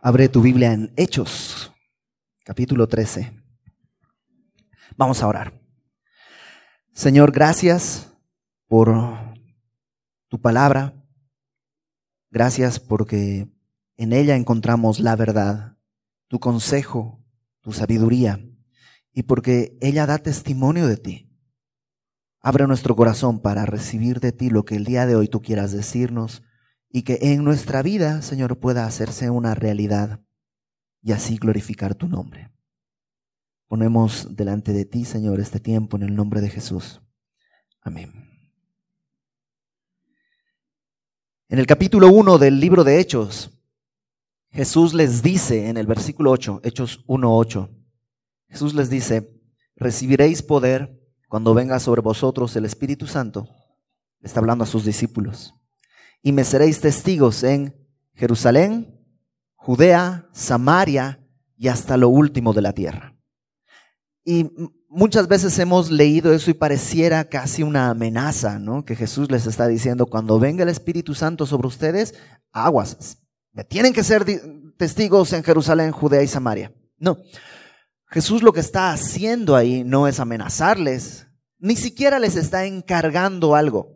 Abre tu Biblia en Hechos, capítulo 13. Vamos a orar. Señor, gracias por tu palabra. Gracias porque en ella encontramos la verdad, tu consejo, tu sabiduría, y porque ella da testimonio de ti. Abre nuestro corazón para recibir de ti lo que el día de hoy tú quieras decirnos y que en nuestra vida, Señor, pueda hacerse una realidad y así glorificar tu nombre. Ponemos delante de ti, Señor, este tiempo en el nombre de Jesús. Amén. En el capítulo 1 del libro de Hechos, Jesús les dice en el versículo 8, Hechos 1.8, Jesús les dice, recibiréis poder cuando venga sobre vosotros el Espíritu Santo. está hablando a sus discípulos y me seréis testigos en Jerusalén, Judea, Samaria y hasta lo último de la tierra. Y muchas veces hemos leído eso y pareciera casi una amenaza, ¿no? Que Jesús les está diciendo, cuando venga el Espíritu Santo sobre ustedes, aguas, tienen que ser testigos en Jerusalén, Judea y Samaria. No, Jesús lo que está haciendo ahí no es amenazarles, ni siquiera les está encargando algo.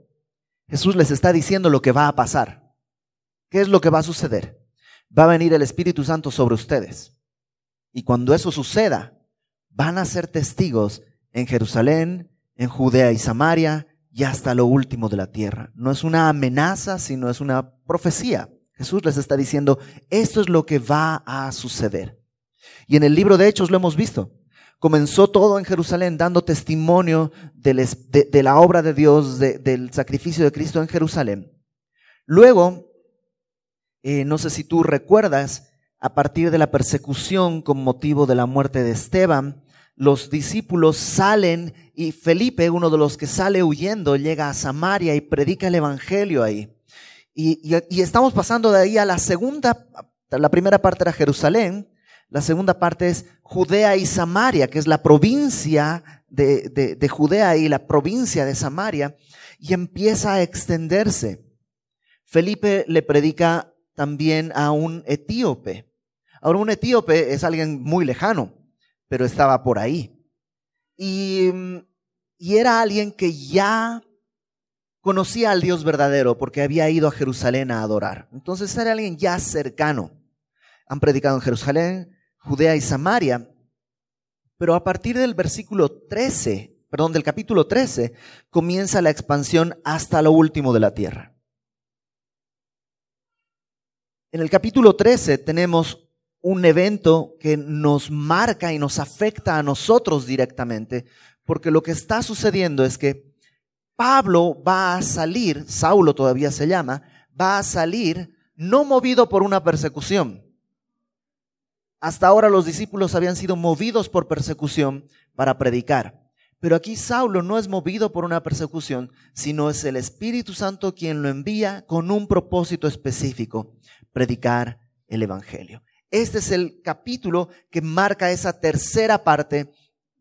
Jesús les está diciendo lo que va a pasar. ¿Qué es lo que va a suceder? Va a venir el Espíritu Santo sobre ustedes. Y cuando eso suceda, van a ser testigos en Jerusalén, en Judea y Samaria y hasta lo último de la tierra. No es una amenaza, sino es una profecía. Jesús les está diciendo, esto es lo que va a suceder. Y en el libro de Hechos lo hemos visto. Comenzó todo en Jerusalén dando testimonio de, la obra de Dios, del sacrificio de Cristo en Jerusalén. Luego, eh, no sé si tú recuerdas, a partir de la persecución con motivo de la muerte de Esteban, los discípulos salen y Felipe, uno de los que sale huyendo, llega a Samaria y predica el Evangelio ahí. Y, estamos pasando de ahí a la segunda, la primera parte era Jerusalén, la segunda parte es Judea y Samaria, que es la provincia de, Judea y la provincia de Samaria, y empieza a extenderse. Felipe le predica también a un etíope. Ahora, un etíope es alguien muy lejano, pero estaba por ahí. Y, y era alguien que ya conocía al Dios verdadero porque había ido a Jerusalén a adorar. Entonces era alguien ya cercano. Han predicado en Jerusalén, Judea y Samaria. Pero a partir del versículo 13, perdón, del capítulo 13, comienza la expansión hasta lo último de la tierra. En el capítulo 13 tenemos un evento que nos marca y nos afecta a nosotros directamente, porque lo que está sucediendo es que Pablo va a salir, Saulo todavía se llama, va a salir no movido por una persecución, hasta ahora los discípulos habían sido movidos por persecución para predicar. Pero aquí Saulo no es movido por una persecución, sino es el Espíritu Santo quien lo envía con un propósito específico, predicar el Evangelio. Este es el capítulo que marca esa tercera parte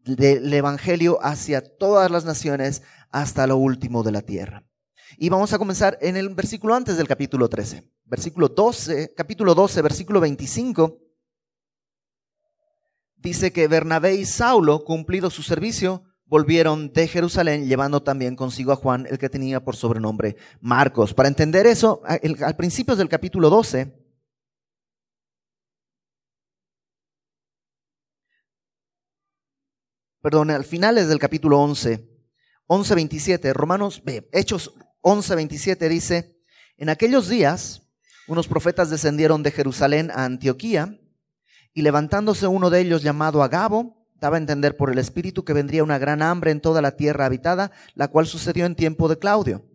del Evangelio hacia todas las naciones hasta lo último de la tierra. Y vamos a comenzar en el versículo antes del capítulo 13, versículo 12, capítulo 12, versículo 25 dice que Bernabé y Saulo, cumplido su servicio, volvieron de Jerusalén llevando también consigo a Juan, el que tenía por sobrenombre Marcos. Para entender eso, al principio del capítulo 12, perdón, al finales del capítulo 11, 11.27, Romanos, Hechos 11.27 dice, en aquellos días unos profetas descendieron de Jerusalén a Antioquía, y levantándose uno de ellos llamado Agabo, daba a entender por el Espíritu que vendría una gran hambre en toda la tierra habitada, la cual sucedió en tiempo de Claudio.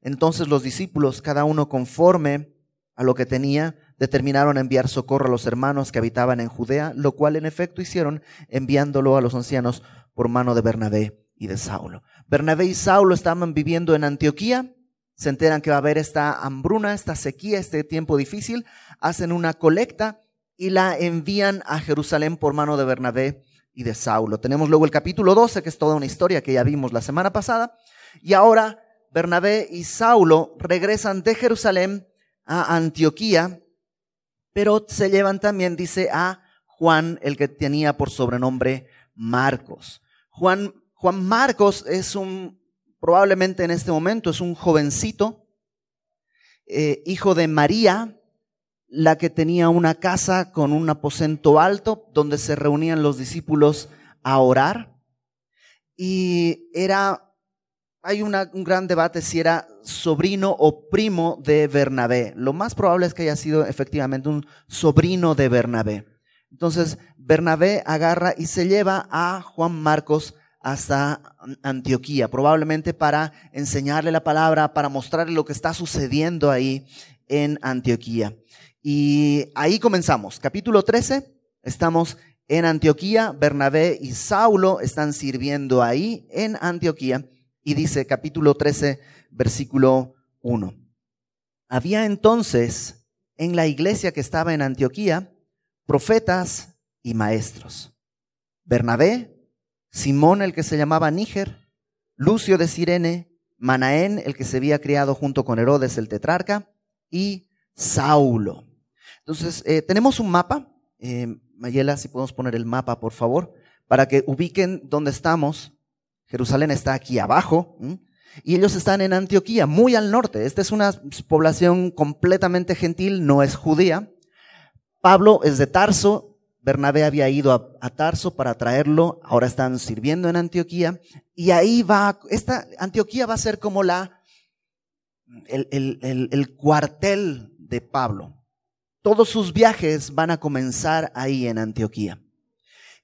Entonces los discípulos, cada uno conforme a lo que tenía, determinaron enviar socorro a los hermanos que habitaban en Judea, lo cual en efecto hicieron, enviándolo a los ancianos por mano de Bernabé y de Saulo. Bernabé y Saulo estaban viviendo en Antioquía, se enteran que va a haber esta hambruna, esta sequía, este tiempo difícil, hacen una colecta y la envían a Jerusalén por mano de Bernabé y de Saulo. Tenemos luego el capítulo 12, que es toda una historia que ya vimos la semana pasada. Y ahora Bernabé y Saulo regresan de Jerusalén a Antioquía, Pero se llevan también, dice, a Juan, el que tenía por sobrenombre Marcos. Juan, Juan Marcos es un, probablemente en este momento, es un jovencito, eh, hijo de María, la que tenía una casa con un aposento alto donde se reunían los discípulos a orar. Y era, hay un gran debate si era sobrino o primo de Bernabé. Lo más probable es que haya sido efectivamente un sobrino de Bernabé. Entonces, Bernabé agarra y se lleva a Juan Marcos hasta Antioquía, probablemente para enseñarle la palabra, para mostrarle lo que está sucediendo ahí en Antioquía. Y ahí comenzamos. Capítulo 13, estamos en Antioquía, Bernabé y Saulo están sirviendo ahí en Antioquía. Y dice capítulo 13, versículo 1. Había entonces en la iglesia que estaba en Antioquía profetas y maestros. Bernabé, Simón el que se llamaba Níger, Lucio de Sirene, Manaén el que se había criado junto con Herodes el tetrarca y Saulo. Entonces, eh, tenemos un mapa. Eh, Mayela, si podemos poner el mapa, por favor, para que ubiquen dónde estamos. Jerusalén está aquí abajo. Y ellos están en Antioquía, muy al norte. Esta es una población completamente gentil, no es judía. Pablo es de Tarso, Bernabé había ido a, Tarso para traerlo, ahora están sirviendo en Antioquía. Y ahí va, esta Antioquía va a ser como la, el cuartel de Pablo. Todos sus viajes van a comenzar ahí en Antioquía.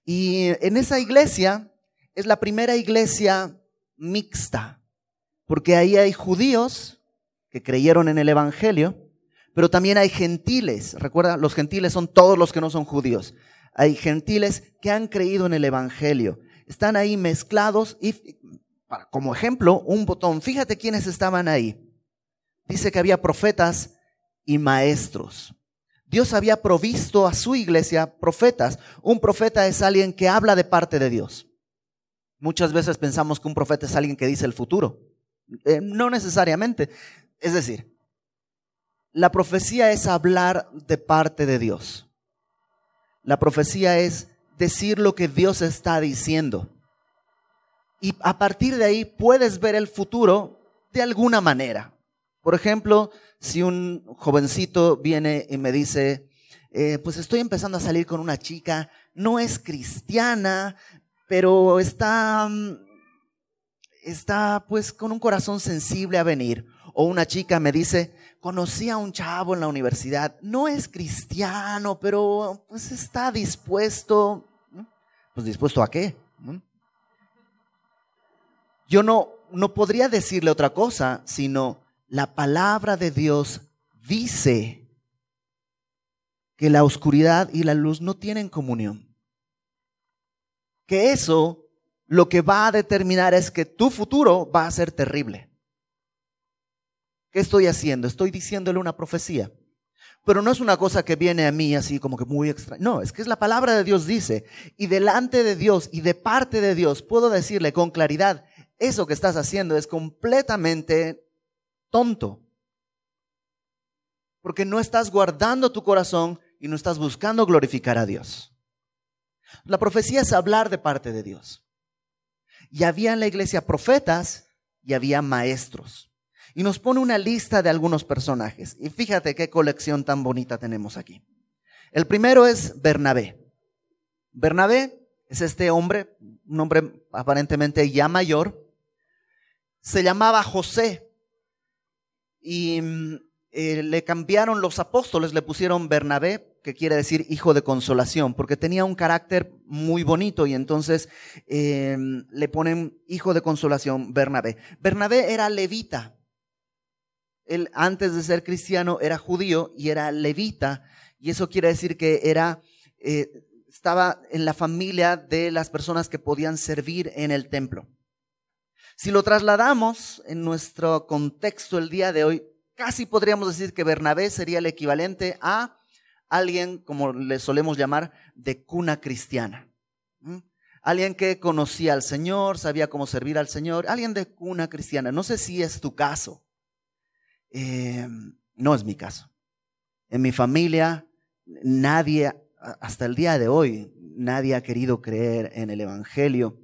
Y en esa iglesia es la primera iglesia mixta, porque ahí hay judíos que creyeron en el Evangelio, pero también hay gentiles. Recuerda, los gentiles son todos los que no son judíos. Hay gentiles que han creído en el Evangelio. Están ahí mezclados y, como ejemplo, un botón. Fíjate quiénes estaban ahí. Dice que había profetas y maestros. Dios había provisto a su iglesia profetas. Un profeta es alguien que habla de parte de Dios. Muchas veces pensamos que un profeta es alguien que dice el futuro. Eh, no necesariamente. Es decir, la profecía es hablar de parte de Dios. La profecía es decir lo que Dios está diciendo. Y a partir de ahí puedes ver el futuro de alguna manera. Por ejemplo, si un jovencito viene y me dice, eh, pues estoy empezando a salir con una chica, no es cristiana, pero está, mm, está pues con un corazón sensible a venir. O una chica me dice, conocí a un chavo en la universidad, no es cristiano, pero pues está dispuesto. Pues dispuesto a qué? Yo no, no podría decirle otra cosa, sino la palabra de Dios dice que la oscuridad y la luz no tienen comunión. Que eso lo que va a determinar es que tu futuro va a ser terrible. ¿Qué estoy haciendo? Estoy diciéndole una profecía. Pero no es una cosa que viene a mí así como que muy extraña. No, es que es la palabra de Dios dice. Y delante de Dios y de parte de Dios puedo decirle con claridad, eso que estás haciendo es completamente tonto. Porque no estás guardando tu corazón y no estás buscando glorificar a Dios. La profecía es hablar de parte de Dios. Y había en la iglesia profetas y había maestros. Y nos pone una lista de algunos personajes. Y fíjate qué colección tan bonita tenemos aquí. El primero es Bernabé. Bernabé es este hombre, un hombre aparentemente ya mayor. Se llamaba José y mm, eh, le cambiaron los apóstoles, le pusieron Bernabé, que quiere decir hijo de consolación, porque tenía un carácter muy bonito y entonces em, le ponen hijo de consolación Bernabé. Bernabé era levita. Él antes de ser cristiano era judío y era levita, y eso quiere decir que era, eh, estaba en la familia de las personas que podían servir en el templo. Si lo trasladamos en nuestro contexto el día de hoy, casi podríamos decir que Bernabé sería el equivalente a alguien, como le solemos llamar, de cuna cristiana. Alguien que conocía al Señor, sabía cómo servir al Señor, alguien de cuna cristiana. No sé si es tu caso. Em, no es mi caso. En mi familia nadie, hasta el día de hoy, nadie ha querido creer en el Evangelio.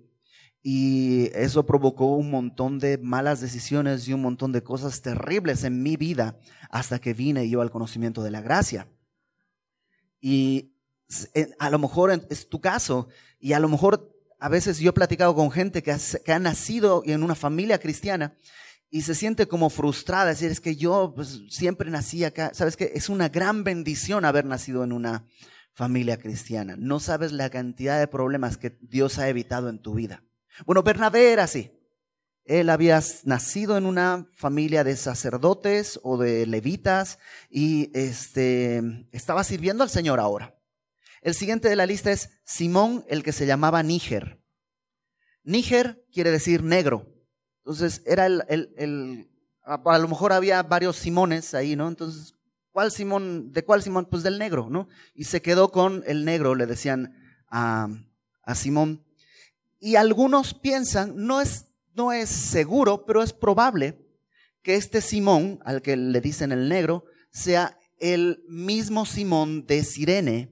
Y eso provocó un montón de malas decisiones y un montón de cosas terribles en mi vida hasta que vine yo al conocimiento de la gracia. Y a lo mejor es tu caso y a lo mejor a veces yo he platicado con gente que ha, nacido en una familia cristiana y se siente como frustrada, decir, es que yo pues, siempre nací acá. Sabes que es una gran bendición haber nacido en una familia cristiana. No sabes la cantidad de problemas que Dios ha evitado en tu vida. Bueno, Bernabé era así. Él había nacido en una familia de sacerdotes o de levitas y este, estaba sirviendo al Señor ahora. El siguiente de la lista es Simón, el que se llamaba Níger. Níger quiere decir negro. Entonces, era el, el, el, a lo mejor había varios Simones ahí, ¿no? Entonces, ¿cuál Simón? ¿De cuál Simón? Pues del negro, ¿no? Y se quedó con el negro, le decían a, a Simón. Y algunos piensan, no es, no es seguro, pero es probable que este Simón, al que le dicen el negro, sea el mismo Simón de Sirene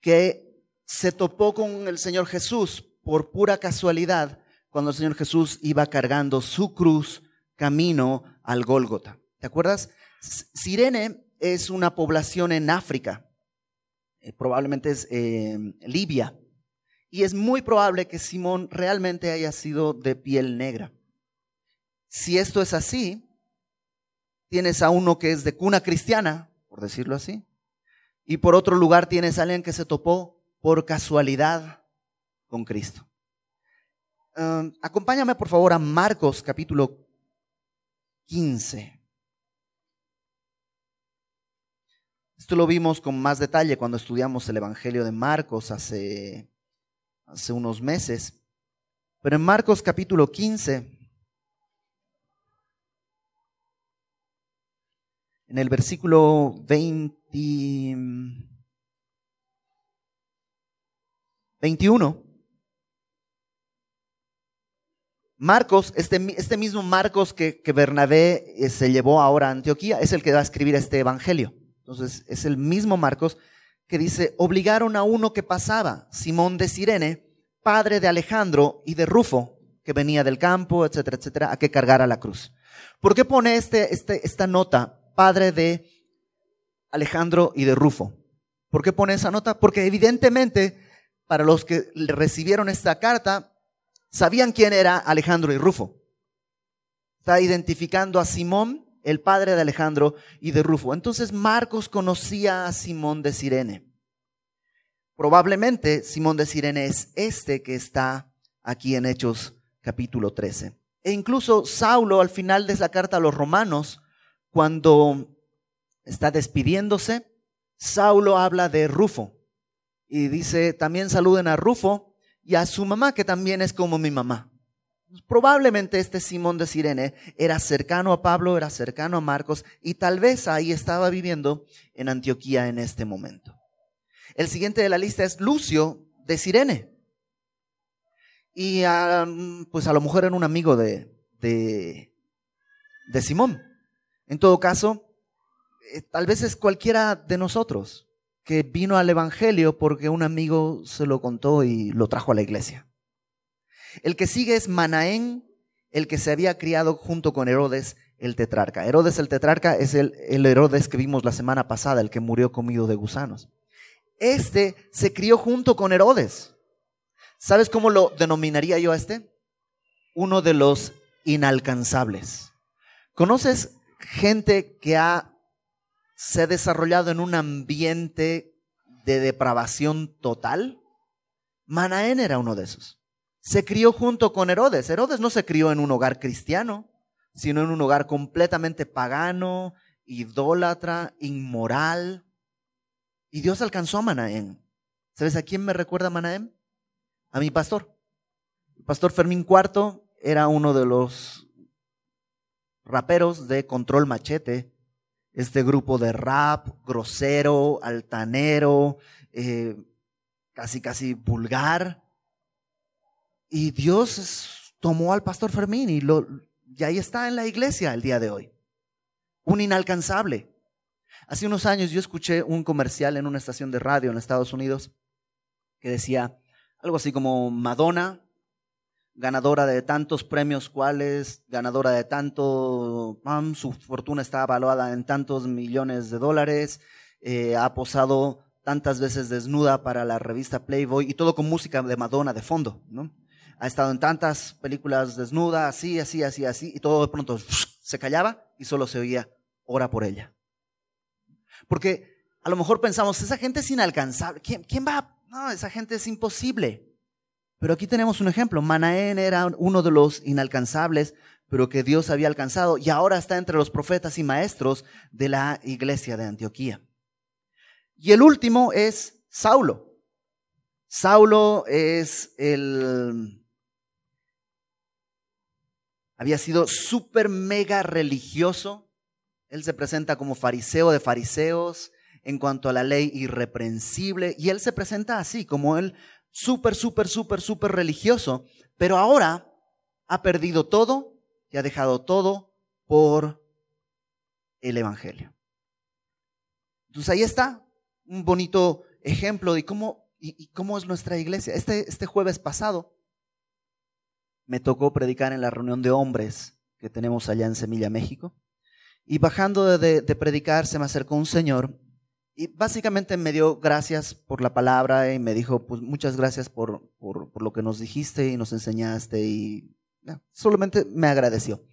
que se topó con el Señor Jesús por pura casualidad cuando el Señor Jesús iba cargando su cruz camino al Gólgota. ¿Te acuerdas? Sirene es una población en África, eh, probablemente es eh, Libia. Y es muy probable que Simón realmente haya sido de piel negra. Si esto es así, tienes a uno que es de cuna cristiana, por decirlo así, y por otro lugar tienes a alguien que se topó por casualidad con Cristo. Um, acompáñame por favor a Marcos capítulo 15. Esto lo vimos con más detalle cuando estudiamos el Evangelio de Marcos hace hace unos meses. Pero en Marcos capítulo 15, en el versículo 20, 21, Marcos, este, este mismo Marcos que, que, Bernabé eh, se llevó ahora a Antioquía, es el que va a escribir este evangelio. Entonces, es el mismo Marcos que dice, obligaron a uno que pasaba, Simón de Sirene, padre de Alejandro y de Rufo, que venía del campo, etcétera, etcétera, a que cargara la cruz. ¿Por qué pone este, este, esta nota, padre de Alejandro y de Rufo? ¿Por qué pone esa nota? Porque evidentemente para los que recibieron esta carta, sabían quién era Alejandro y Rufo. Está identificando a Simón el padre de Alejandro y de Rufo. Entonces Marcos conocía a Simón de Sirene. Probablemente Simón de Sirene es este que está aquí en Hechos capítulo 13. E incluso Saulo al final de la carta a los romanos, cuando está despidiéndose, Saulo habla de Rufo y dice, también saluden a Rufo y a su mamá, que también es como mi mamá. Probablemente este Simón de Sirene era cercano a Pablo, era cercano a Marcos y tal vez ahí estaba viviendo en Antioquía en este momento. El siguiente de la lista es Lucio de Sirene. Y pues a lo mejor era un amigo de, de, de Simón. En todo caso, eh, tal vez es cualquiera de nosotros que vino al Evangelio porque un amigo se lo contó y lo trajo a la iglesia. El que sigue es Manaén, el que se había criado junto con Herodes el tetrarca. Herodes el tetrarca es el, el Herodes que vimos la semana pasada, el que murió comido de gusanos. Este se crió junto con Herodes. ¿Sabes cómo lo denominaría yo a este? Uno de los inalcanzables. ¿Conoces gente que ha, se ha desarrollado en un ambiente de depravación total? Manaén era uno de esos se crió junto con Herodes. Herodes no se crió en un hogar cristiano, sino en un hogar completamente pagano, idólatra, inmoral. Y Dios alcanzó a Manaén. ¿Sabes a quién me recuerda Manaén? A mi pastor. El pastor Fermín IV era uno de los raperos de Control Machete, este grupo de rap grosero, altanero, eh, casi casi vulgar. Y Dios tomó al pastor Fermín y, lo, y ahí está en la iglesia el día de hoy. Un inalcanzable. Hace unos años yo escuché un comercial en una estación de radio en Estados Unidos que decía algo así como Madonna, ganadora de tantos premios cuales, ganadora de tanto, su fortuna está evaluada en tantos millones de dólares, eh, ha posado tantas veces desnuda para la revista Playboy y todo con música de Madonna de fondo, ¿no? Ha estado en tantas películas desnuda, así, así, así, así, y todo de pronto se callaba y solo se oía, ora por ella. Porque a lo mejor pensamos, esa gente es inalcanzable, ¿quién, quién va? No, esa gente es imposible. Pero aquí tenemos un ejemplo. Manaén era uno de los inalcanzables, pero que Dios había alcanzado y ahora está entre los profetas y maestros de la iglesia de Antioquía. Y el último es Saulo. Saulo es el... Había sido súper mega religioso. Él se presenta como fariseo de fariseos en cuanto a la ley irreprensible. Y él se presenta así, como él súper, súper, súper, súper religioso, pero ahora ha perdido todo y ha dejado todo por el Evangelio. Entonces ahí está un bonito ejemplo de cómo, y, cómo es nuestra iglesia. Este, este jueves pasado me tocó predicar en la reunión de hombres que tenemos allá en Semilla, México. Y bajando de, de, predicar se me acercó un señor y básicamente me dio gracias por la palabra y me dijo, pues muchas gracias por, por, por lo que nos dijiste y nos enseñaste y solamente me agradeció.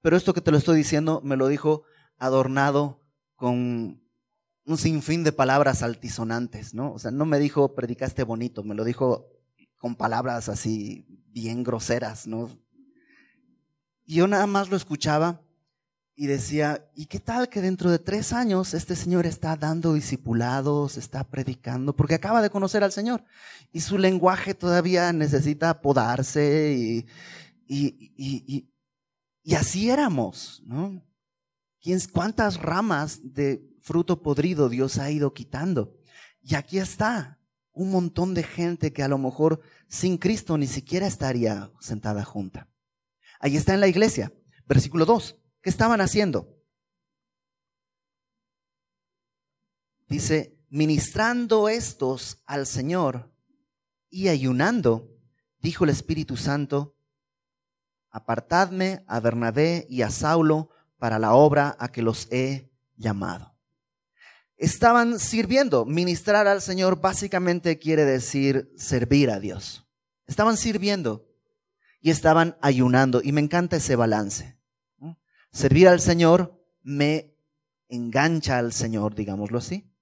Pero esto que te lo estoy diciendo me lo dijo adornado con un sinfín de palabras altisonantes, ¿no? O sea, no me dijo predicaste bonito, me lo dijo con palabras así bien groseras, ¿no? Y yo nada más lo escuchaba y decía, ¿y qué tal que dentro de tres años este señor está dando discipulados, está predicando, porque acaba de conocer al Señor y su lenguaje todavía necesita podarse y, y, y, y así éramos, ¿no? ¿Cuántas ramas de fruto podrido Dios ha ido quitando? Y aquí está un montón de gente que a lo mejor sin Cristo ni siquiera estaría sentada junta. Ahí está en la iglesia, versículo 2. ¿Qué estaban haciendo? Dice, ministrando estos al Señor y ayunando, dijo el Espíritu Santo, apartadme a Bernabé y a Saulo para la obra a que los he llamado. Estaban sirviendo. Ministrar al Señor básicamente quiere decir servir a Dios. Estaban sirviendo y estaban ayunando. Y me encanta ese balance. Servir al Señor me engancha al Señor, digámoslo así.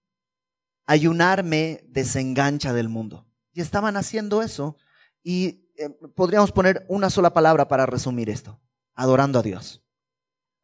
Ayunar me desengancha del mundo. Y estaban haciendo eso y eh, podríamos poner una sola palabra para resumir esto. Adorando a Dios.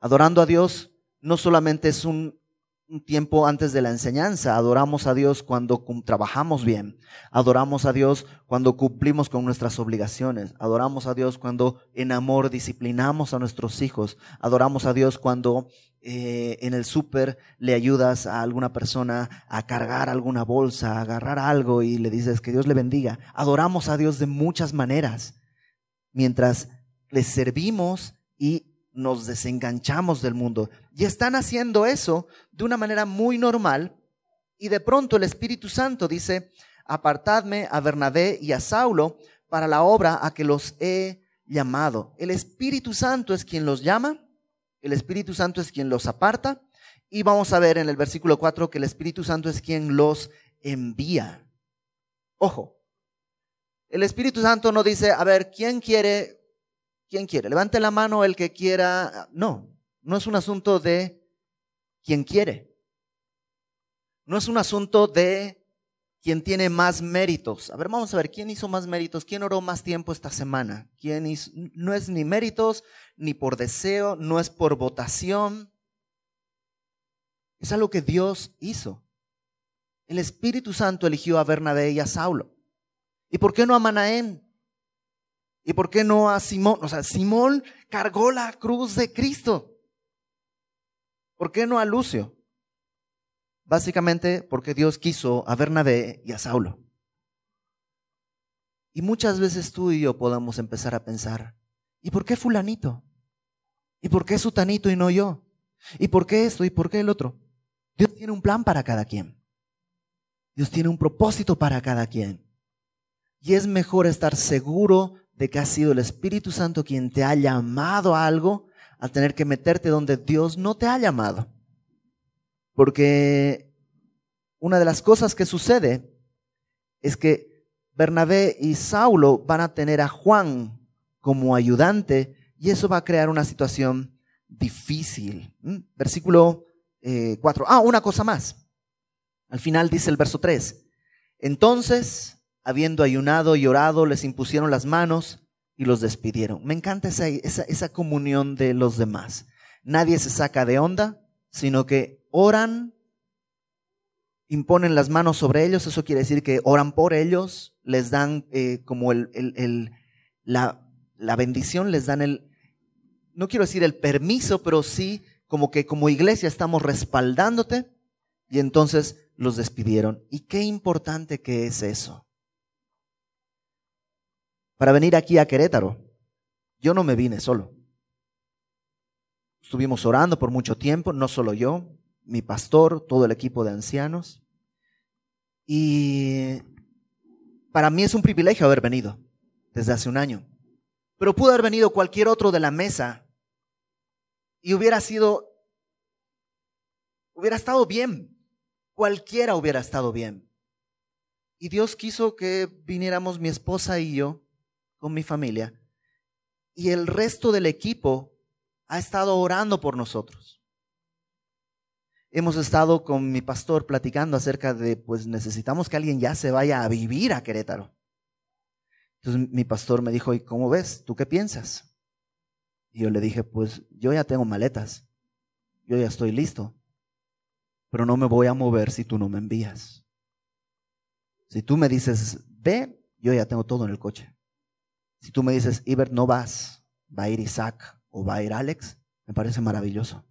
Adorando a Dios no solamente es un un tiempo antes de la enseñanza. Adoramos a Dios cuando trabajamos bien. Adoramos a Dios cuando cumplimos con nuestras obligaciones. Adoramos a Dios cuando en amor disciplinamos a nuestros hijos. Adoramos a Dios cuando eh, en el súper le ayudas a alguna persona a cargar alguna bolsa, a agarrar algo y le dices que Dios le bendiga. Adoramos a Dios de muchas maneras. Mientras le servimos y nos desenganchamos del mundo. Y están haciendo eso de una manera muy normal. Y de pronto el Espíritu Santo dice, apartadme a Bernabé y a Saulo para la obra a que los he llamado. El Espíritu Santo es quien los llama, el Espíritu Santo es quien los aparta. Y vamos a ver en el versículo 4 que el Espíritu Santo es quien los envía. Ojo, el Espíritu Santo no dice, a ver, ¿quién quiere ¿Quién quiere? Levante la mano el que quiera. No, no es un asunto de quien quiere. No es un asunto de quien tiene más méritos. A ver, vamos a ver, ¿quién hizo más méritos? ¿Quién oró más tiempo esta semana? ¿Quién? No es ni méritos, ni por deseo, no es por votación. Es algo que Dios hizo. El Espíritu Santo eligió a Bernabé y a Saulo. ¿Y por qué no a Manaén? ¿Y por qué no a Simón? O sea, Simón cargó la cruz de Cristo. ¿Por qué no a Lucio? Básicamente porque Dios quiso a Bernabé y a Saulo. Y muchas veces tú y yo podemos empezar a pensar, ¿y por qué fulanito? ¿Y por qué sutanito y no yo? ¿Y por qué esto? ¿Y por qué el otro? Dios tiene un plan para cada quien. Dios tiene un propósito para cada quien. Y es mejor estar seguro de que ha sido el Espíritu Santo quien te ha llamado a algo a tener que meterte donde Dios no te ha llamado. Porque una de las cosas que sucede es que Bernabé y Saulo van a tener a Juan como ayudante y eso va a crear una situación difícil. ¿Mm? Versículo 4. Eh, ah, una cosa más. Al final dice el verso 3. Entonces, habiendo ayunado y orado, les impusieron las manos y los despidieron. Me encanta esa, esa, comunión de los demás. Nadie se saca de onda, sino que oran, imponen las manos sobre ellos, eso quiere decir que oran por ellos, les dan eh, como el, el, la, la bendición, les dan el, no quiero decir el permiso, pero sí como que como iglesia estamos respaldándote y entonces los despidieron. Y qué importante que es eso. Para venir aquí a Querétaro, yo no me vine solo. Estuvimos orando por mucho tiempo, no solo yo, mi pastor, todo el equipo de ancianos. Y para mí es un privilegio haber venido desde hace un año. Pero pudo haber venido cualquier otro de la mesa y hubiera sido, hubiera estado bien. Cualquiera hubiera estado bien. Y Dios quiso que viniéramos mi esposa y yo con mi familia. Y el resto del equipo ha estado orando por nosotros. Hemos estado con mi pastor platicando acerca de, pues necesitamos que alguien ya se vaya a vivir a Querétaro. Entonces mi pastor me dijo, ¿y cómo ves? ¿Tú qué piensas? Y yo le dije, pues yo ya tengo maletas, yo ya estoy listo, pero no me voy a mover si tú no me envías. Si tú me dices, ve, yo ya tengo todo en el coche. Si tú me dices, Iber, no vas, va a ir Isaac o va a ir Alex, me parece maravilloso.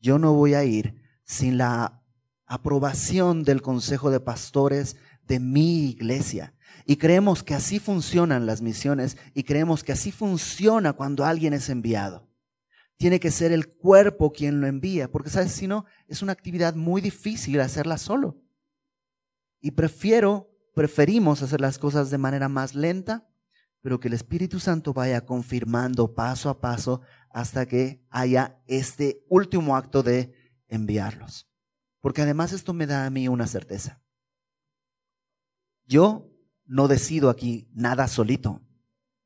Yo no voy a ir sin la aprobación del Consejo de Pastores de mi iglesia. Y creemos que así funcionan las misiones y creemos que así funciona cuando alguien es enviado. Tiene que ser el cuerpo quien lo envía, porque sabes, si no, es una actividad muy difícil hacerla solo. Y prefiero, preferimos hacer las cosas de manera más lenta, pero que el Espíritu Santo vaya confirmando paso a paso hasta que haya este último acto de enviarlos. Porque además esto me da a mí una certeza. Yo no decido aquí nada solito.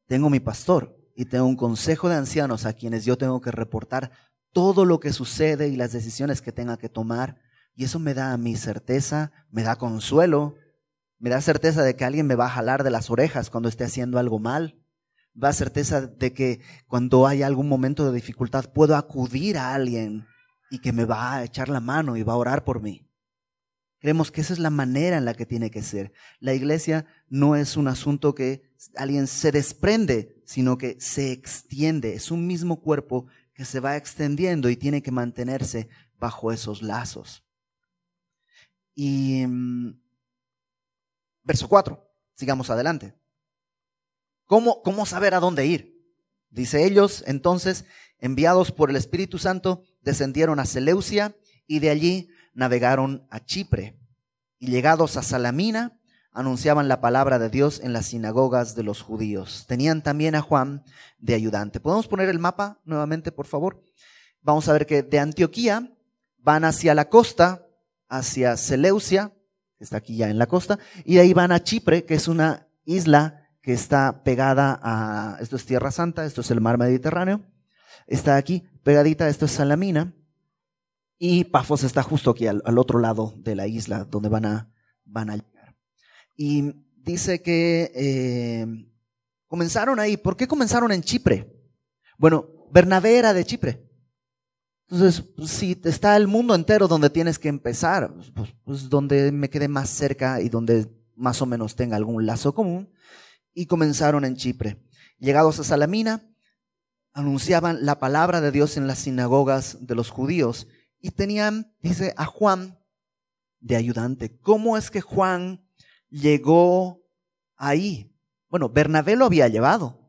Tengo mi pastor y tengo un consejo de ancianos a quienes yo tengo que reportar todo lo que sucede y las decisiones que tenga que tomar. Y eso me da a mí certeza, me da consuelo, me da certeza de que alguien me va a jalar de las orejas cuando esté haciendo algo mal. Va a certeza de que cuando haya algún momento de dificultad puedo acudir a alguien y que me va a echar la mano y va a orar por mí. Creemos que esa es la manera en la que tiene que ser. La iglesia no es un asunto que alguien se desprende, sino que se extiende. Es un mismo cuerpo que se va extendiendo y tiene que mantenerse bajo esos lazos. Y mm, verso 4, sigamos adelante. ¿Cómo, ¿Cómo saber a dónde ir? Dice ellos, entonces, enviados por el Espíritu Santo, descendieron a Seleucia y de allí navegaron a Chipre y llegados a Salamina, anunciaban la palabra de Dios en las sinagogas de los judíos. Tenían también a Juan de ayudante. ¿Podemos poner el mapa nuevamente, por favor? Vamos a ver que de Antioquía van hacia la costa, hacia Seleucia, está aquí ya en la costa, y de ahí van a Chipre, que es una isla que está pegada a, esto es Tierra Santa, esto es el mar Mediterráneo, está aquí pegadita, esto es Salamina, y Pafos está justo aquí al, otro lado de la isla donde van a, van a llegar. Y dice que eh, comenzaron ahí. ¿Por qué comenzaron en Chipre? Bueno, Bernabé era de Chipre. Entonces, si está el mundo entero donde tienes que empezar, pues, pues donde me quede más cerca y donde más o menos tenga algún lazo común. Y comenzaron en Chipre. Llegados a Salamina, anunciaban la palabra de Dios en las sinagogas de los judíos y tenían, dice, a Juan de ayudante. ¿Cómo es que Juan llegó ahí? Bueno, Bernabé lo había llevado.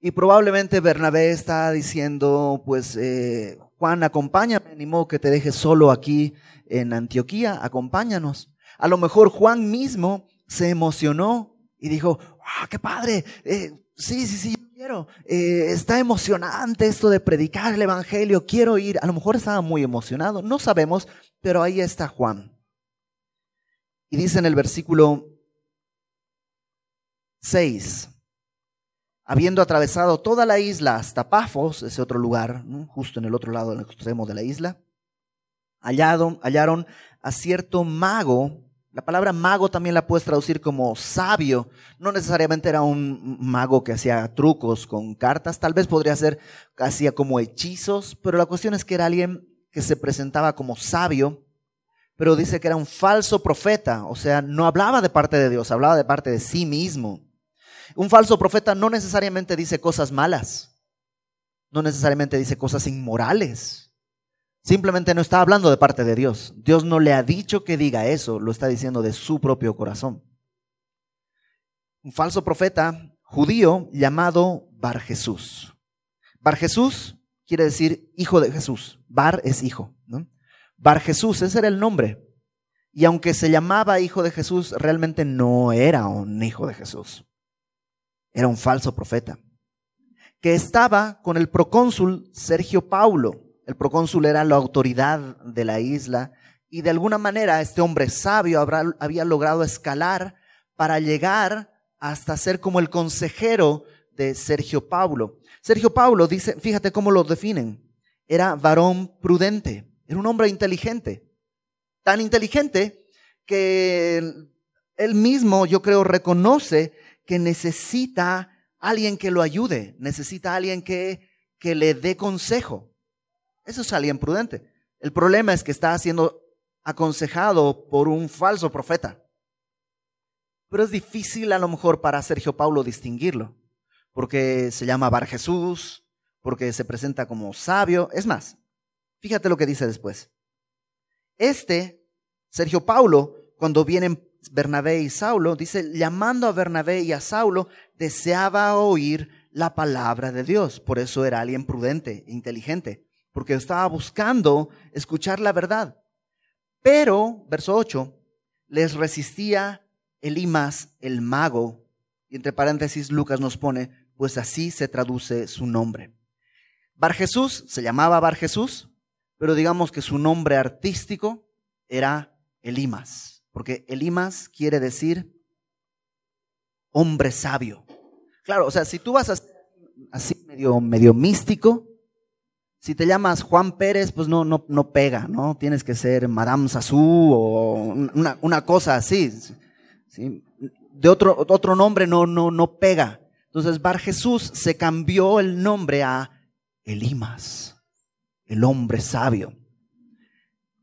Y probablemente Bernabé está diciendo, pues eh, Juan, acompáñame, ni modo que te dejes solo aquí en Antioquía, acompáñanos. A lo mejor Juan mismo se emocionó y dijo, ¡ah, qué padre! Eh, sí, sí, sí, quiero. Eh, está emocionante esto de predicar el Evangelio, quiero ir. A lo mejor estaba muy emocionado, no sabemos, pero ahí está Juan. Y dice en el versículo 6, habiendo atravesado toda la isla hasta Pafos, ese otro lugar, justo en el otro lado, en el extremo de la isla, hallaron, hallaron a cierto mago. La palabra mago también la puedes traducir como sabio. No necesariamente era un mago que hacía trucos con cartas, tal vez podría ser, hacía como hechizos, pero la cuestión es que era alguien que se presentaba como sabio, pero dice que era un falso profeta, o sea, no hablaba de parte de Dios, hablaba de parte de sí mismo. Un falso profeta no necesariamente dice cosas malas, no necesariamente dice cosas inmorales. Simplemente no está hablando de parte de Dios. Dios no le ha dicho que diga eso, lo está diciendo de su propio corazón. Un falso profeta judío llamado Bar Jesús. Bar Jesús quiere decir hijo de Jesús. Bar es hijo. Bar Jesús, ese era el nombre. Y aunque se llamaba hijo de Jesús, realmente no era un hijo de Jesús era un falso profeta, que estaba con el procónsul Sergio Paulo. El procónsul era la autoridad de la isla y de alguna manera este hombre sabio había logrado escalar para llegar hasta ser como el consejero de Sergio Paulo. Sergio Paulo dice, fíjate cómo lo definen, era varón prudente, era un hombre inteligente, tan inteligente que él mismo, yo creo, reconoce que necesita alguien que lo ayude, necesita alguien que, que le dé consejo. Eso es alguien prudente. El problema es que está siendo aconsejado por un falso profeta. Pero es difícil a lo mejor para Sergio Paulo distinguirlo, porque se llama Bar Jesús, porque se presenta como sabio. Es más, fíjate lo que dice después. Este, Sergio Paulo, cuando vienen Bernabé y Saulo, dice, llamando a Bernabé y a Saulo, deseaba oír la palabra de Dios. Por eso era alguien prudente, inteligente, porque estaba buscando escuchar la verdad. Pero, verso 8, les resistía Elimas, el mago, y entre paréntesis Lucas nos pone, pues así se traduce su nombre. Bar Jesús se llamaba Bar Jesús, pero digamos que su nombre artístico era Elimas porque Elimas quiere decir hombre sabio. Claro, o sea, si tú vas a así medio, místico, si te llamas Juan Pérez, pues no, no, no pega, ¿no? Tienes que ser Madame Sassou o una, una cosa así. ¿sí? De otro, otro nombre no, no, no pega. Entonces Bar Jesús se cambió el nombre a Elimas, el hombre sabio.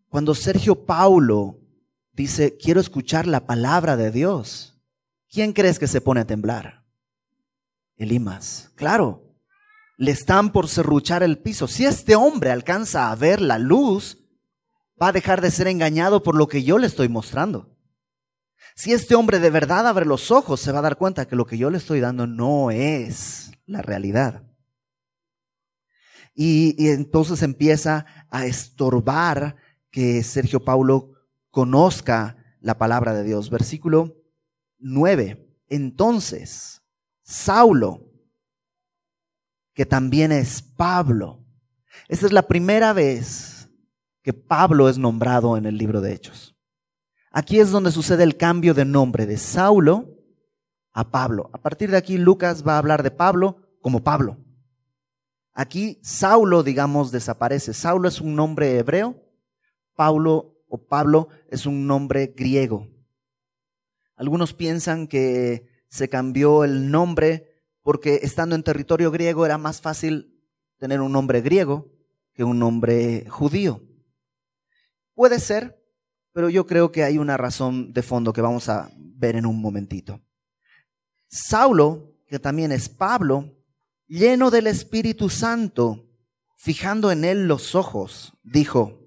Cuando Sergio Paulo dice, quiero escuchar la palabra de Dios. ¿Quién crees que se pone a temblar? Elimas. Claro, le están por serruchar el piso. Si este hombre alcanza a ver la luz, va a dejar de ser engañado por lo que yo le estoy mostrando. Si este hombre de verdad abre los ojos, se va a dar cuenta que lo que yo le estoy dando no es la realidad. Y, y entonces empieza a estorbar que Sergio Paulo conozca la palabra de Dios. Versículo 9. Entonces, Saulo, que también es Pablo. Esta es la primera vez que Pablo es nombrado en el libro de Hechos. Aquí es donde sucede el cambio de nombre de Saulo a Pablo. A partir de aquí Lucas va a hablar de Pablo como Pablo. Aquí Saulo, digamos, desaparece. Saulo es un nombre hebreo. Pablo o Pablo es un nombre griego. Algunos piensan que se cambió el nombre porque estando en territorio griego era más fácil tener un nombre griego que un nombre judío. Puede ser, pero yo creo que hay una razón de fondo que vamos a ver en un momentito. Saulo, que también es Pablo, lleno del Espíritu Santo, fijando en él los ojos, dijo,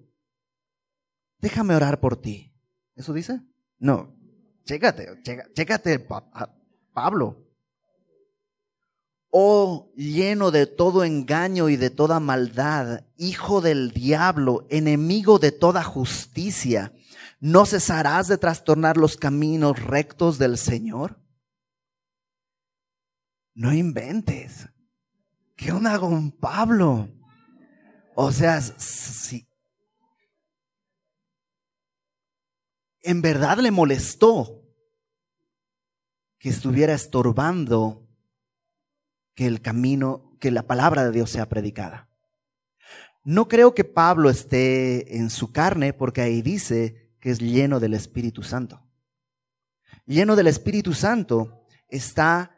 déjame orar por ti. ¿Eso dice? No, chécate, chécate, Pablo. oh lleno de todo engaño y de toda maldad, hijo del diablo, enemigo de toda justicia, ¿no cesarás de trastornar los caminos rectos del Señor? No inventes. ¿Qué onda con Pablo? O sea, si en verdad le molestó que estuviera estorbando que el camino, que la palabra de Dios sea predicada. No creo que Pablo esté en su carne porque ahí dice que es lleno del Espíritu Santo. Lleno del Espíritu Santo está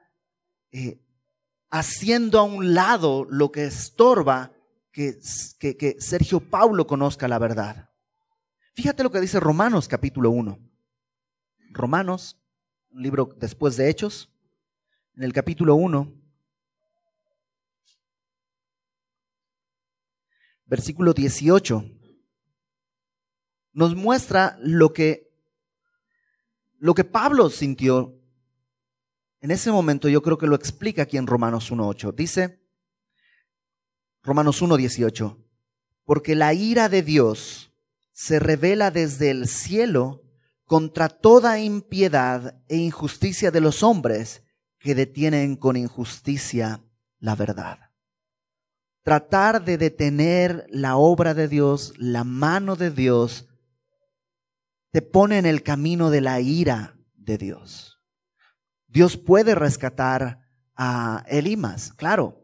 eh, haciendo a un lado lo que estorba que, que, que Sergio Paulo conozca la verdad. Fíjate lo que dice Romanos capítulo 1. Romanos, un libro después de Hechos, en el capítulo 1, versículo 18, nos muestra lo que, lo que Pablo sintió en ese momento yo creo que lo explica aquí en Romanos 1.8. Dice, Romanos 1.18, porque la ira de Dios se revela desde el cielo contra toda impiedad e injusticia de los hombres que detienen con injusticia la verdad. Tratar de detener la obra de Dios, la mano de Dios, te pone en el camino de la ira de Dios. Dios puede rescatar a Elimas, claro.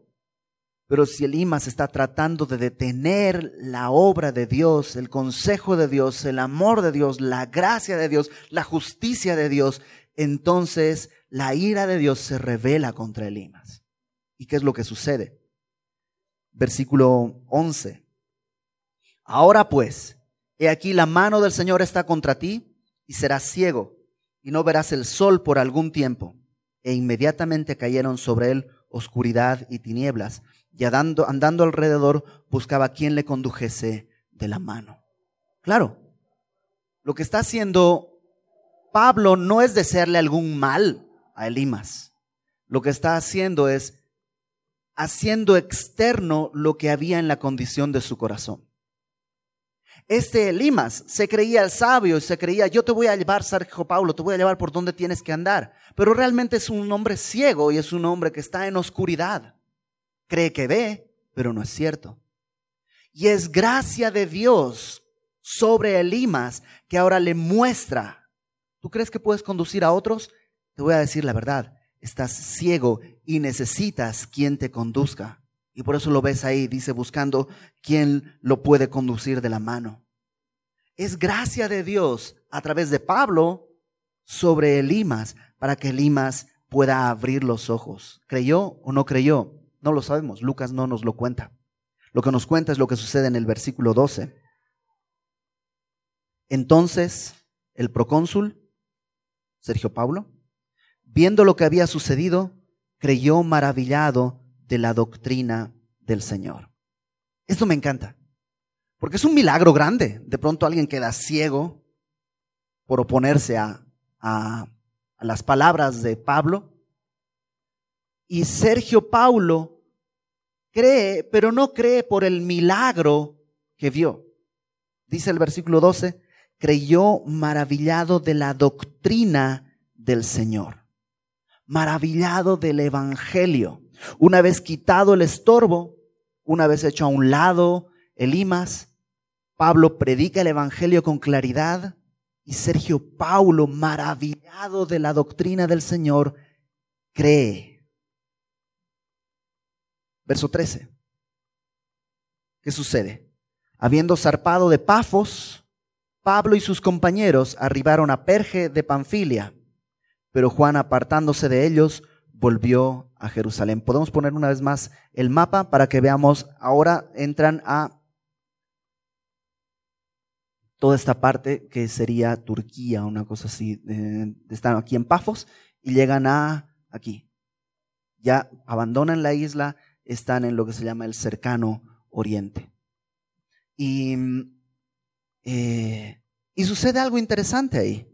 Pero si Elimas está tratando de detener la obra de Dios, el consejo de Dios, el amor de Dios, la gracia de Dios, la justicia de Dios, entonces la ira de Dios se revela contra Elimas. ¿Y qué es lo que sucede? Versículo 11. Ahora pues, he aquí la mano del Señor está contra ti y serás ciego y no verás el sol por algún tiempo e inmediatamente cayeron sobre él oscuridad y tinieblas, y andando, andando alrededor buscaba quien le condujese de la mano. Claro, lo que está haciendo Pablo no es desearle algún mal a Elimas. Lo que está haciendo es haciendo externo lo que había en la condición de su corazón. Este Limas se creía el sabio y se creía, yo te voy a llevar, Sergio Paulo, te voy a llevar por donde tienes que andar. Pero realmente es un hombre ciego y es un hombre que está en oscuridad. Cree que ve, pero no es cierto. Y es gracia de Dios sobre Elimas que ahora le muestra. ¿Tú crees que puedes conducir a otros? Te voy a decir la verdad. Estás ciego y necesitas quien te conduzca. Y por eso lo ves ahí, dice, buscando quién lo puede conducir de la mano. Es gracia de Dios a través de Pablo sobre Elimas para que Elimas pueda abrir los ojos. ¿Creyó o no creyó? No lo sabemos. Lucas no nos lo cuenta. Lo que nos cuenta es lo que sucede en el versículo 12. Entonces, el procónsul, Sergio Pablo, viendo lo que había sucedido, creyó maravillado de la doctrina del Señor. Esto me encanta, porque es un milagro grande. De pronto alguien queda ciego por oponerse a, a, las palabras de Pablo. Y Sergio Paulo cree, pero no cree por el milagro que vio. Dice el versículo 12, creyó maravillado de la doctrina del Señor, maravillado del Evangelio. Una vez quitado el estorbo, una vez hecho a un lado el imas, Pablo predica el Evangelio con claridad y Sergio Paulo, maravillado de la doctrina del Señor, cree. Verso 13. ¿Qué sucede? Habiendo zarpado de Pafos, Pablo y sus compañeros arribaron a Perge de Panfilia, pero Juan apartándose de ellos, volvió a Jerusalén. Podemos poner una vez más el mapa para que veamos, ahora entran a toda esta parte que sería Turquía, una cosa así. Están aquí en Pafos y llegan a aquí. Ya abandonan la isla, están en lo que se llama el cercano oriente. Y, eh, y sucede algo interesante ahí.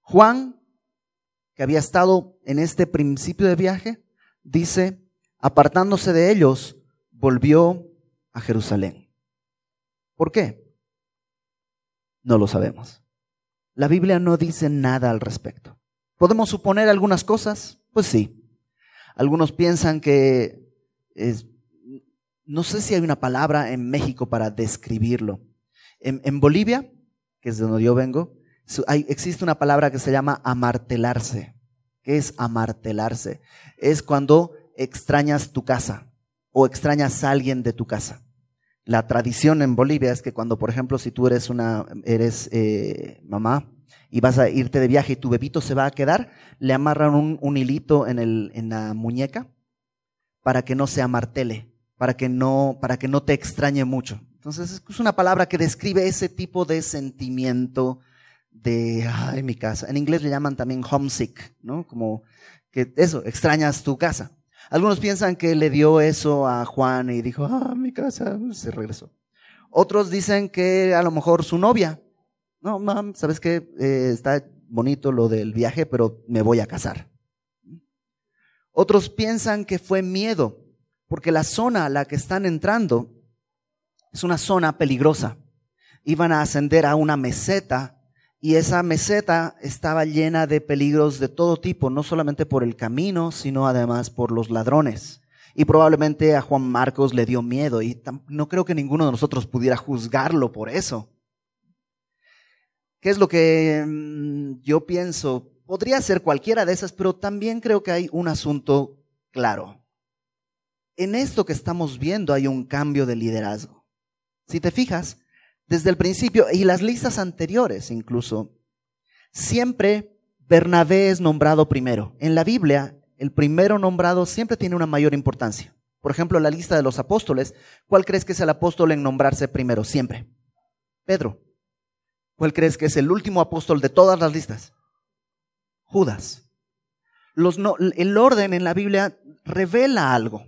Juan que había estado en este principio de viaje, dice, apartándose de ellos, volvió a Jerusalén. ¿Por qué? No lo sabemos. La Biblia no dice nada al respecto. ¿Podemos suponer algunas cosas? Pues sí. Algunos piensan que no sé si hay una palabra en México para describirlo. En, Bolivia, que es de donde yo vengo, existe una palabra que se llama amartelarse. ¿Qué es amartelarse? Es cuando extrañas tu casa o extrañas a alguien de tu casa. La tradición en Bolivia es que cuando, por ejemplo, si tú eres una, eres eh, mamá y vas a irte de viaje y tu bebito se va a quedar, le amarran un, hilito en, el, en la muñeca para que no se amartele, para que no, para que no te extrañe mucho. Entonces es una palabra que describe ese tipo de sentimiento de, ay, mi casa. En inglés le llaman también homesick, ¿no? Como que eso, extrañas tu casa. Algunos piensan que le dio eso a Juan y dijo, ah, mi casa, se regresó. Otros dicen que a lo mejor su novia, no, mam, sabes que eh, está bonito lo del viaje, pero me voy a casar. Otros piensan que fue miedo, porque la zona a la que están entrando es una zona peligrosa. Iban a ascender a una meseta y esa meseta estaba llena de peligros de todo tipo, no solamente por el camino, sino además por los ladrones. Y probablemente a Juan Marcos le dio miedo y no creo que ninguno de nosotros pudiera juzgarlo por eso. ¿Qué es lo que mm, yo pienso? Podría ser cualquiera de esas, pero también creo que hay un asunto claro. En esto que estamos viendo hay un cambio de liderazgo. Si te fijas, desde el principio y las listas anteriores incluso, siempre Bernabé es nombrado primero. En la Biblia, el primero nombrado siempre tiene una mayor importancia. Por ejemplo, la lista de los apóstoles, ¿cuál crees que es el apóstol en nombrarse primero? Siempre. Pedro. ¿Cuál crees que es el último apóstol de todas las listas? Judas. Los el orden en la Biblia revela algo.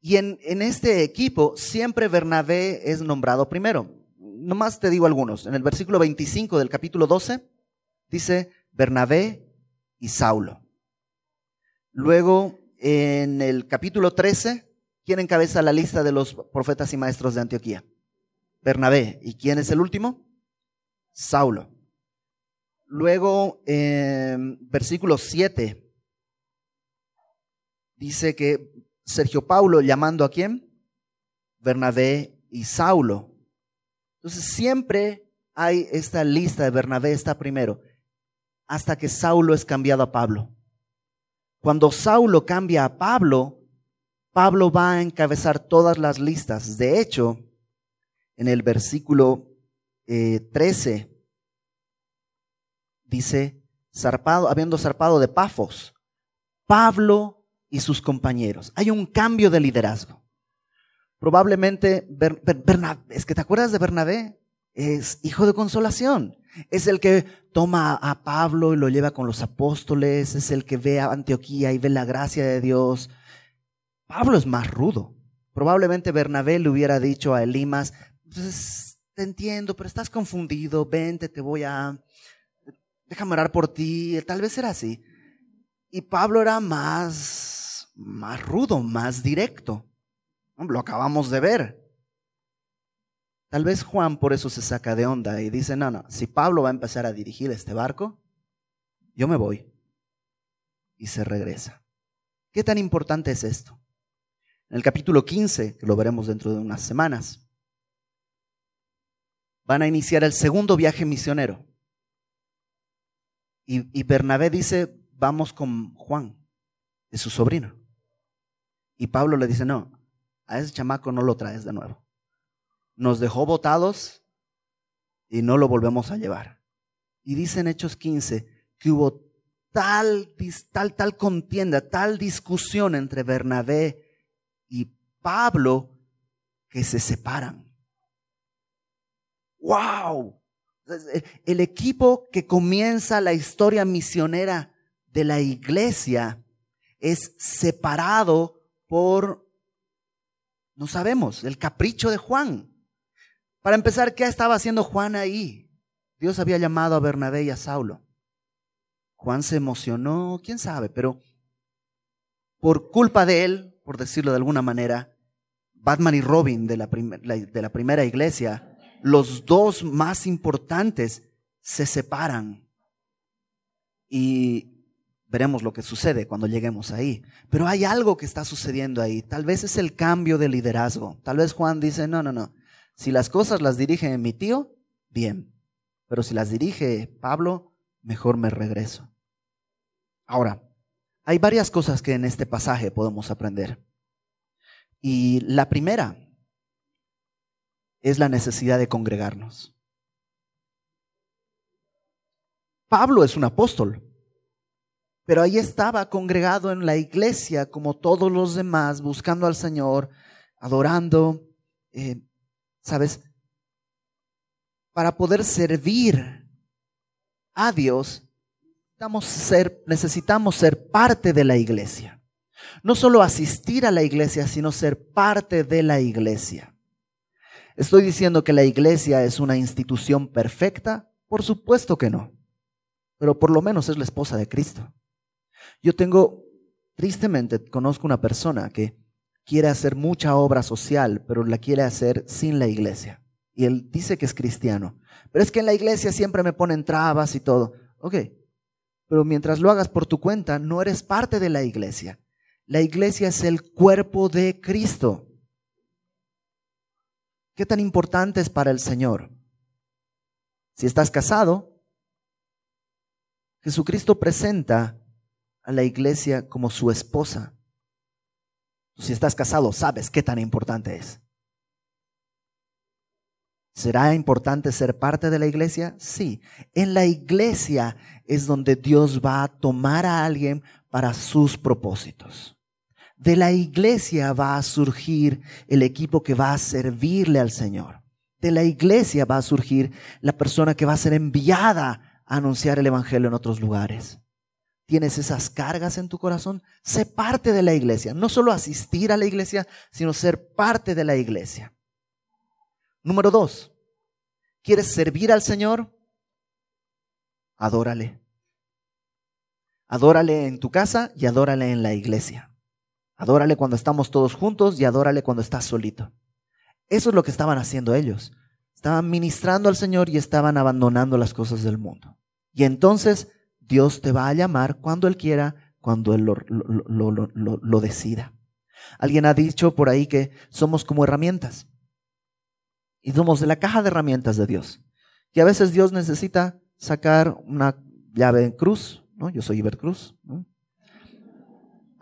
Y en, en este equipo siempre Bernabé es nombrado primero nomás te digo algunos. En el versículo 25 del capítulo 12 dice Bernabé y Saulo. Luego, en el capítulo 13, ¿quién encabeza la lista de los profetas y maestros de Antioquía? Bernabé. ¿Y quién es el último? Saulo. Luego, en versículo 7, dice que Sergio Paulo llamando a quién? Bernabé y Saulo. Entonces siempre hay esta lista de Bernabé está primero, hasta que Saulo es cambiado a Pablo. Cuando Saulo cambia a Pablo, Pablo va a encabezar todas las listas. De hecho, en el versículo 13 eh, dice, zarpado, habiendo zarpado de Pafos, Pablo y sus compañeros. Hay un cambio de liderazgo. Probablemente, es que te acuerdas de Bernabé, es hijo de consolación. Es el que toma a Pablo y lo lleva con los apóstoles, es el que ve a Antioquía y ve la gracia de Dios. Pablo es más rudo. Probablemente Bernabé le hubiera dicho a Elimas, pues, te entiendo, pero estás confundido, vente, te voy a, déjame orar por ti, tal vez era así. Y Pablo era más, más rudo, más directo. Lo acabamos de ver. Tal vez Juan por eso se saca de onda y dice, no, no, si Pablo va a empezar a dirigir este barco, yo me voy. Y se regresa. ¿Qué tan importante es esto? En el capítulo 15, que lo veremos dentro de unas semanas, van a iniciar el segundo viaje misionero. Y, Bernabé dice, vamos con Juan, es su sobrino. Y Pablo le dice, no, a ese chamaco no lo traes de nuevo. Nos dejó botados y no lo volvemos a llevar. Y dice en Hechos 15 que hubo tal, tal, tal contienda, tal discusión entre Bernabé y Pablo que se separan. ¡Wow! El equipo que comienza la historia misionera de la iglesia es separado por no sabemos, el capricho de Juan. Para empezar, ¿qué estaba haciendo Juan ahí? Dios había llamado a Bernabé y a Saulo. Juan se emocionó, quién sabe, pero por culpa de él, por decirlo de alguna manera, Batman y Robin de la, de la primera iglesia, los dos más importantes se separan. Y veremos lo que sucede cuando lleguemos ahí. Pero hay algo que está sucediendo ahí. Tal vez es el cambio de liderazgo. Tal vez Juan dice, no, no, no. Si las cosas las dirige mi tío, bien. Pero si las dirige Pablo, mejor me regreso. Ahora, hay varias cosas que en este pasaje podemos aprender. Y la primera es la necesidad de congregarnos. Pablo es un apóstol, pero ahí estaba congregado en la iglesia como todos los demás, buscando al Señor, adorando, eh, ¿sabes? Para poder servir a Dios, necesitamos ser, necesitamos ser parte de la iglesia. No solo asistir a la iglesia, sino ser parte de la iglesia. ¿Estoy diciendo que la iglesia es una institución perfecta? Por supuesto que no. Pero por lo menos es la esposa de Cristo. Yo tengo, tristemente, conozco una persona que quiere hacer mucha obra social, pero la quiere hacer sin la iglesia. Y él dice que es cristiano. Pero es que en la iglesia siempre me ponen trabas y todo. Ok, pero mientras lo hagas por tu cuenta, no eres parte de la iglesia. La iglesia es el cuerpo de Cristo. ¿Qué tan importante es para el Señor? Si estás casado, Jesucristo presenta a la iglesia como su esposa. Si estás casado, sabes qué tan importante es. ¿Será importante ser parte de la iglesia? Sí. En la iglesia es donde Dios va a tomar a alguien para sus propósitos. De la iglesia va a surgir el equipo que va a servirle al Señor. De la iglesia va a surgir la persona que va a ser enviada a anunciar el Evangelio en otros lugares. ¿Tienes esas cargas en tu corazón? Sé parte de la iglesia. No solo asistir a la iglesia, sino ser parte de la iglesia. Número dos, ¿quieres servir al Señor? Adórale. Adórale en tu casa y adórale en la iglesia. Adórale cuando estamos todos juntos y adórale cuando estás solito. Eso es lo que estaban haciendo ellos. Estaban ministrando al Señor y estaban abandonando las cosas del mundo. Y entonces Dios te va a llamar cuando Él quiera, cuando Él lo, lo decida. Alguien ha dicho por ahí que somos como herramientas. Y somos de la caja de herramientas de Dios. Y a veces Dios necesita sacar una llave en cruz, ¿no? Yo soy Ibercruz, ¿no?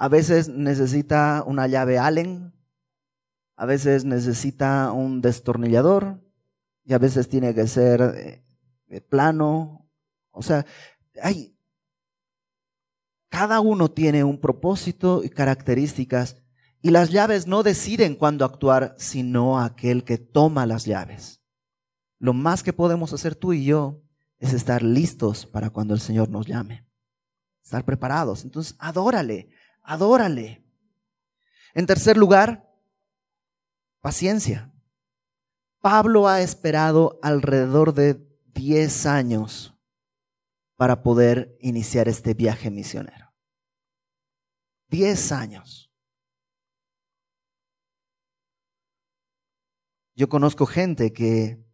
A veces necesita una llave Allen, a veces necesita un destornillador, y a veces tiene que ser eh, plano. O sea, hay, cada uno tiene un propósito y características y las llaves no deciden cuándo actuar, sino aquel que toma las llaves. Lo más que podemos hacer tú y yo es estar listos para cuando el Señor nos llame. Estar preparados. Entonces, adórale, adórale. En tercer lugar, paciencia. Pablo ha esperado alrededor de 10 años para poder iniciar este viaje misionero. 10 años. Yo conozco gente que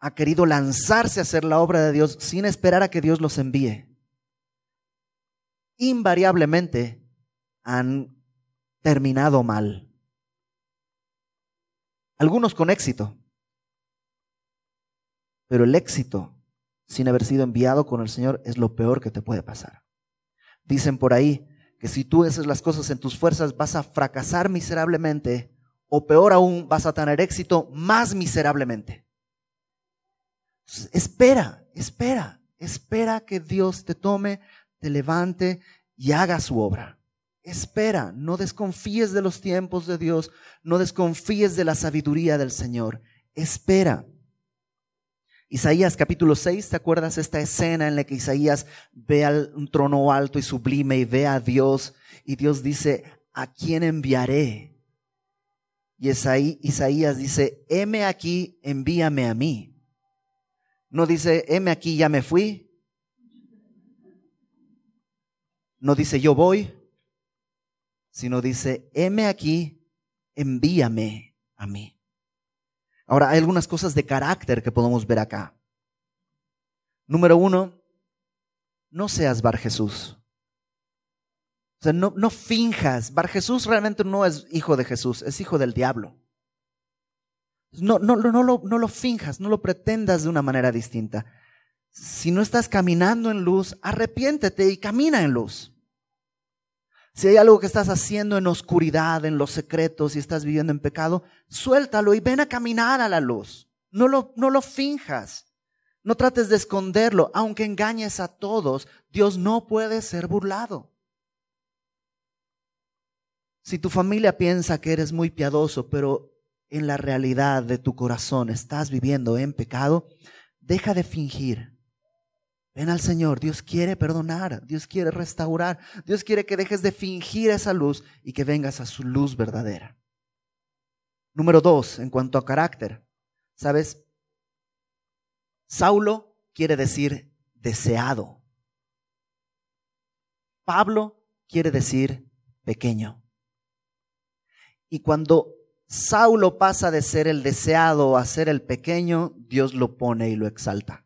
ha querido lanzarse a hacer la obra de Dios sin esperar a que Dios los envíe. Invariablemente han terminado mal. Algunos con éxito. Pero el éxito sin haber sido enviado con el Señor es lo peor que te puede pasar. Dicen por ahí que si tú haces las cosas en tus fuerzas vas a fracasar miserablemente o peor aún, vas a tener éxito más miserablemente. Espera, espera, espera que Dios te tome, te levante y haga su obra. Espera, no desconfíes de los tiempos de Dios, no desconfíes de la sabiduría del Señor. Espera. Isaías capítulo 6, ¿te acuerdas esta escena en la que Isaías ve al un trono alto y sublime y ve a Dios y Dios dice, ¿a quién enviaré? Y Isaías dice, heme aquí, envíame a mí. No dice, heme aquí, ya me fui. No dice, yo voy. Sino dice, heme aquí, envíame a mí. Ahora, hay algunas cosas de carácter que podemos ver acá. Número uno, no seas Bar Jesús. O sea, no, no finjas. Bar Jesús realmente no es hijo de Jesús, es hijo del diablo. No, no, no, lo, no lo finjas, no lo pretendas de una manera distinta. Si no estás caminando en luz, arrepiéntete y camina en luz. Si hay algo que estás haciendo en oscuridad, en los secretos y estás viviendo en pecado, suéltalo y ven a caminar a la luz. No lo, no lo finjas. No trates de esconderlo. Aunque engañes a todos, Dios no puede ser burlado. Si tu familia piensa que eres muy piadoso, pero en la realidad de tu corazón estás viviendo en pecado, deja de fingir. Ven al Señor, Dios quiere perdonar, Dios quiere restaurar, Dios quiere que dejes de fingir esa luz y que vengas a su luz verdadera. Número dos, en cuanto a carácter, ¿sabes? Saulo quiere decir deseado. Pablo quiere decir pequeño. Y cuando Saulo pasa de ser el deseado a ser el pequeño, Dios lo pone y lo exalta.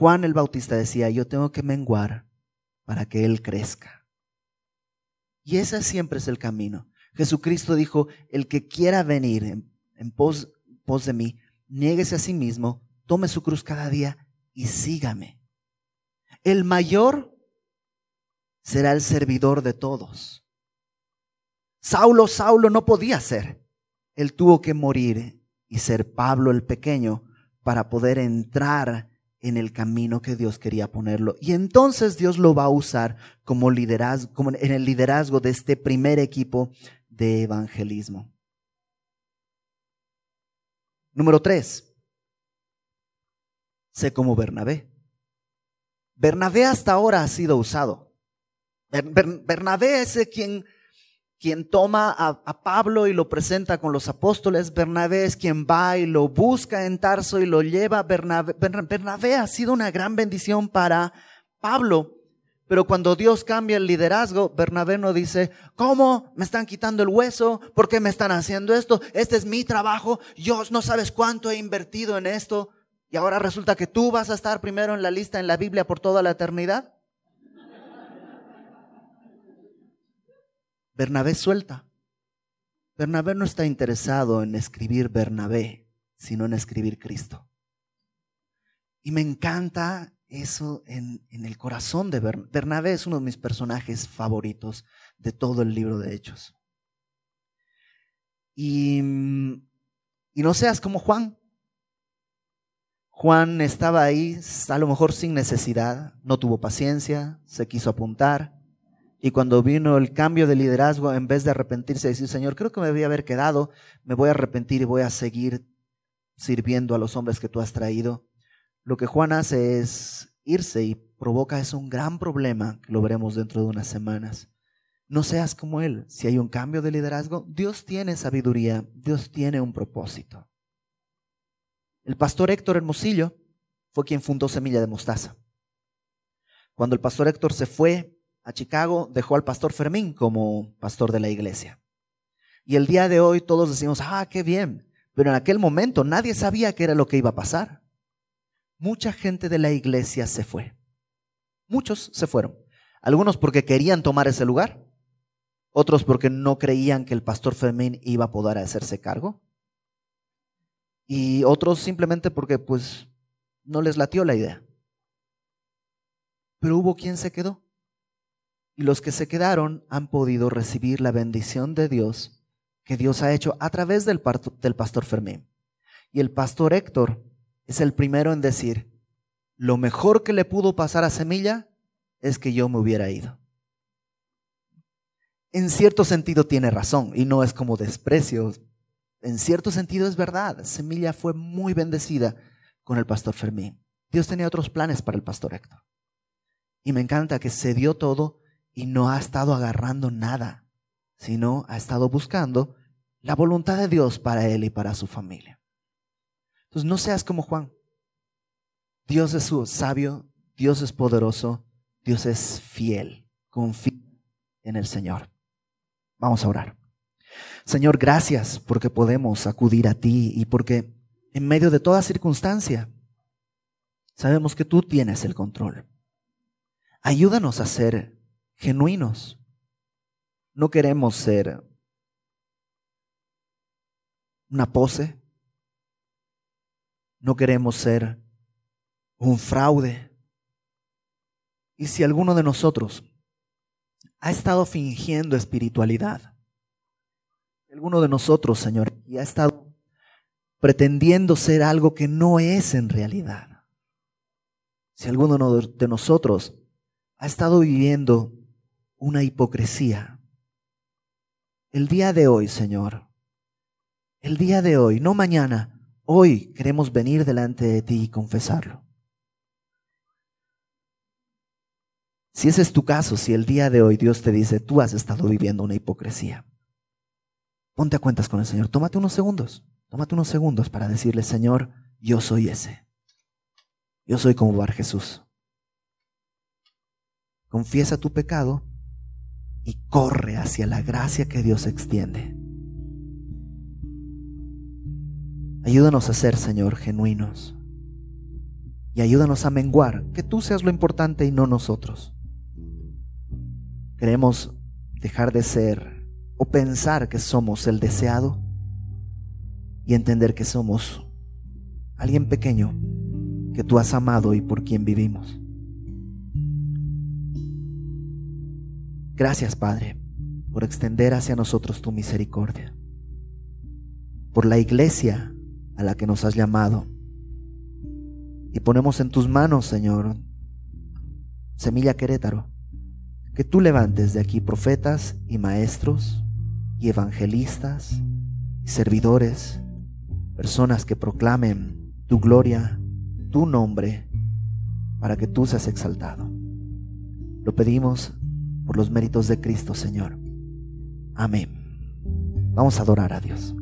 Juan el Bautista decía, yo tengo que menguar para que Él crezca. Y ese siempre es el camino. Jesucristo dijo, el que quiera venir en, pos, pos de mí, niéguese a sí mismo, tome su cruz cada día y sígame. El mayor será el servidor de todos. Saulo, Saulo no podía ser. Él tuvo que morir y ser Pablo el pequeño para poder entrar en el camino que Dios quería ponerlo. Y entonces Dios lo va a usar como liderazgo, como en el liderazgo de este primer equipo de evangelismo. Número tres, sé como Bernabé. Bernabé hasta ahora ha sido usado. Bernabé es quien quien toma a, Pablo y lo presenta con los apóstoles. Bernabé es quien va y lo busca en Tarso y lo lleva. Bernabé, Bernabé ha sido una gran bendición para Pablo. Pero cuando Dios cambia el liderazgo, Bernabé no dice, ¿cómo me están quitando el hueso? ¿Por qué me están haciendo esto? Este es mi trabajo. Yo no sabes cuánto he invertido en esto. Y ahora resulta que tú vas a estar primero en la lista en la Biblia por toda la eternidad. Bernabé suelta. Bernabé no está interesado en escribir Bernabé, sino en escribir Cristo. Y me encanta eso en, el corazón de Bernabé. Bernabé. es uno de mis personajes favoritos de todo el libro de Hechos. Y, y no seas como Juan. Juan estaba ahí, a lo mejor sin necesidad, no tuvo paciencia, se quiso apuntar, y cuando vino el cambio de liderazgo, en vez de arrepentirse y decir, Señor, creo que me voy a haber quedado, me voy a arrepentir y voy a seguir sirviendo a los hombres que tú has traído, lo que Juan hace es irse y provoca eso un gran problema, que lo veremos dentro de unas semanas. No seas como él. Si hay un cambio de liderazgo, Dios tiene sabiduría, Dios tiene un propósito. El pastor Héctor Hermosillo fue quien fundó Semilla de Mostaza. Cuando el pastor Héctor se fue a Chicago, dejó al pastor Fermín como pastor de la iglesia. Y el día de hoy todos decimos, ah, qué bien. Pero en aquel momento nadie sabía qué era lo que iba a pasar. Mucha gente de la iglesia se fue. Muchos se fueron. Algunos porque querían tomar ese lugar. Otros porque no creían que el pastor Fermín iba a poder hacerse cargo. Y otros simplemente porque pues no les latió la idea. Pero hubo quien se quedó. Y los que se quedaron han podido recibir la bendición de Dios que Dios ha hecho a través del, del pastor Fermín. Y el pastor Héctor es el primero en decir, lo mejor que le pudo pasar a Semilla es que yo me hubiera ido. En cierto sentido tiene razón y no es como desprecio. En cierto sentido es verdad. Semilla fue muy bendecida con el pastor Fermín. Dios tenía otros planes para el pastor Héctor. Y me encanta que se dio todo y no ha estado agarrando nada, sino ha estado buscando la voluntad de Dios para él y para su familia. Entonces no seas como Juan. Dios es sabio, Dios es poderoso, Dios es fiel. Confía en el Señor. Vamos a orar. Señor, gracias porque podemos acudir a ti y porque en medio de toda circunstancia sabemos que tú tienes el control. Ayúdanos a ser genuinos. No queremos ser una pose. No queremos ser un fraude. Y si alguno de nosotros ha estado fingiendo espiritualidad, alguno de nosotros, Señor, y ha estado pretendiendo ser algo que no es en realidad, si alguno de nosotros ha estado viviendo una hipocresía, el día de hoy, Señor, el día de hoy, no mañana, hoy queremos venir delante de ti y confesarlo. Si ese es tu caso, si el día de hoy Dios te dice, tú has estado viviendo una hipocresía, ponte a cuentas con el Señor. Tómate unos segundos, tómate unos segundos para decirle, Señor, yo soy ese. Yo soy como Bar Jesús. Confiesa tu pecado y corre hacia la gracia que Dios extiende. Ayúdanos a ser, Señor, genuinos. Y ayúdanos a menguar, que tú seas lo importante y no nosotros. Queremos dejar de ser o pensar que somos el deseado y entender que somos alguien pequeño que tú has amado y por quien vivimos. Gracias, Padre, por extender hacia nosotros tu misericordia, por la iglesia a la que nos has llamado. Y ponemos en tus manos, Señor, Semilla Querétaro, que tú levantes de aquí profetas y maestros y evangelistas y servidores, personas que proclamen tu gloria, tu nombre, para que tú seas exaltado. Lo pedimos por los méritos de Cristo, Señor. Amén. Vamos a adorar a Dios.